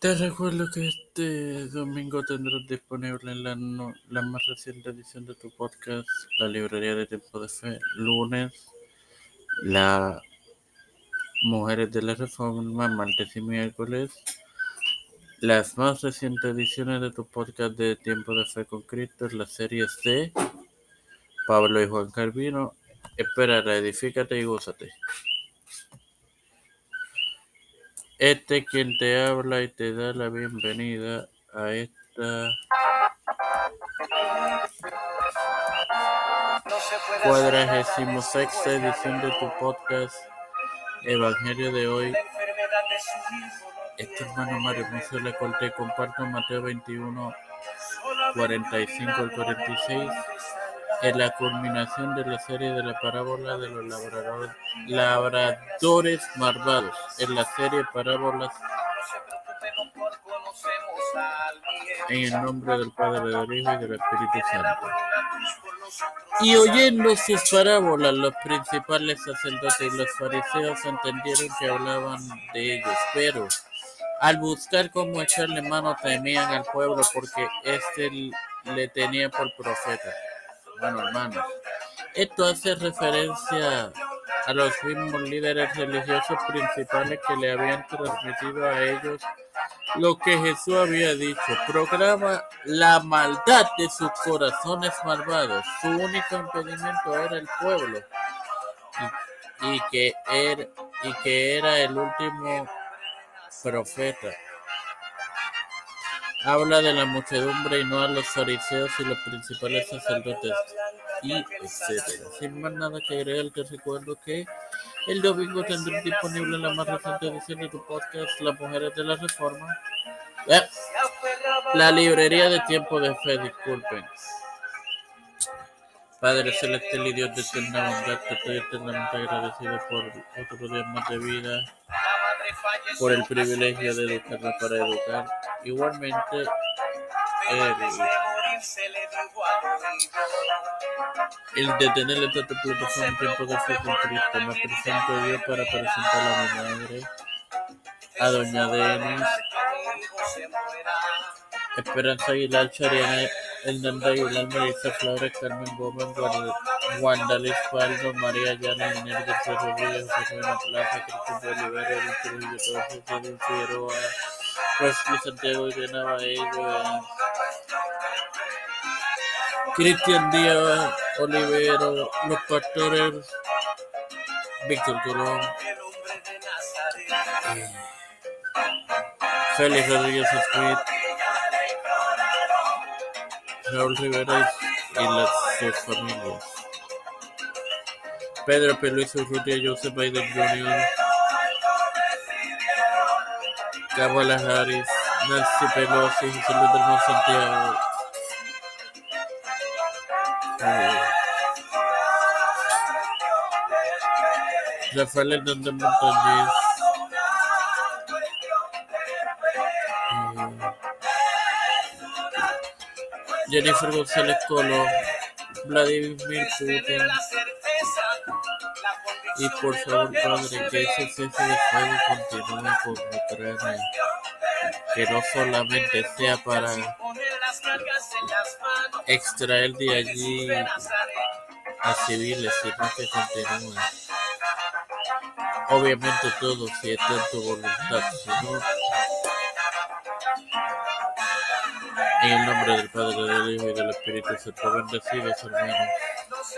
Te recuerdo que este domingo tendrás disponible la, más reciente edición de tu podcast, La Librería de Tiempo de Fe. Lunes, la Mujeres de la Reforma, martes y miércoles. Las más recientes ediciones de tu podcast de Tiempo de Fe con Cristo, la serie C, Pablo y Juan Carvino. Espera, edifícate y gózate. Este quien te habla y te da la bienvenida a esta cuadragésimo sexta edición de tu podcast Evangelio de hoy. Este hermano Mario Musso le corté, comparto Mateo 21, 45 al 46. En la culminación de la serie de la parábola de los labradores, labradores malvados. En la serie Parábolas en el nombre del Padre, del Hijo y del Espíritu Santo. Y oyendo sus parábolas, los principales sacerdotes y los fariseos entendieron que hablaban de ellos, pero al buscar cómo echarle mano temían al pueblo porque éste le tenía por profeta. Bueno, hermanos, esto hace referencia a los mismos líderes religiosos principales que le habían transmitido a ellos lo que Jesús había dicho. Proclama la maldad de sus corazones malvados. Su único impedimento era el pueblo y, y que, era, y que era el último profeta. Habla de la muchedumbre y no a los fariseos y los principales sacerdotes y etcétera. Sin más nada que agregar, te recuerdo que el domingo tendré disponible la más reciente edición de tu podcast, Las Mujeres de la Reforma. Eh, la librería de tiempo de fe, disculpen. Padre celestial y Dios de eterna bondad, te estoy eternamente agradecido por otro día más de vida, por el privilegio de educarme para educar. Igualmente, el, el de tener esta plataforma tiempo de fe con Cristo. Me presento yo para presentar a mi madre, a doña Denis, Esperanza Aguilar, Chariana Hernanda Aguilar, Melissa Flores, Carmen Gómez, Wanda Liz Faldo, María Llana, Inés García Rodríguez, José Manuel Plaza, Olivera, Luis Irene Baello, Cristian Olivero, los pastores, Víctor Colón, eh, Félix Raúl Rivera y las sus familias. Pedro P. Luis Urrutia, Joseph Biden Jr., Kamala Harris, Nancy Pelosi, José Luis del Monte Santiago. eh, Rafael Hernández Montañez. Jennifer González Colón, Vladimir Putin y por favor Padre que ese cese de fuego continúe con Ucrania, que no solamente sea para extraer de allí a civiles, sino que continúe. Obviamente todo si está en tu voluntad, si no, en el nombre del Padre, del Hijo y del Espíritu Santo, bendecidos hermanos.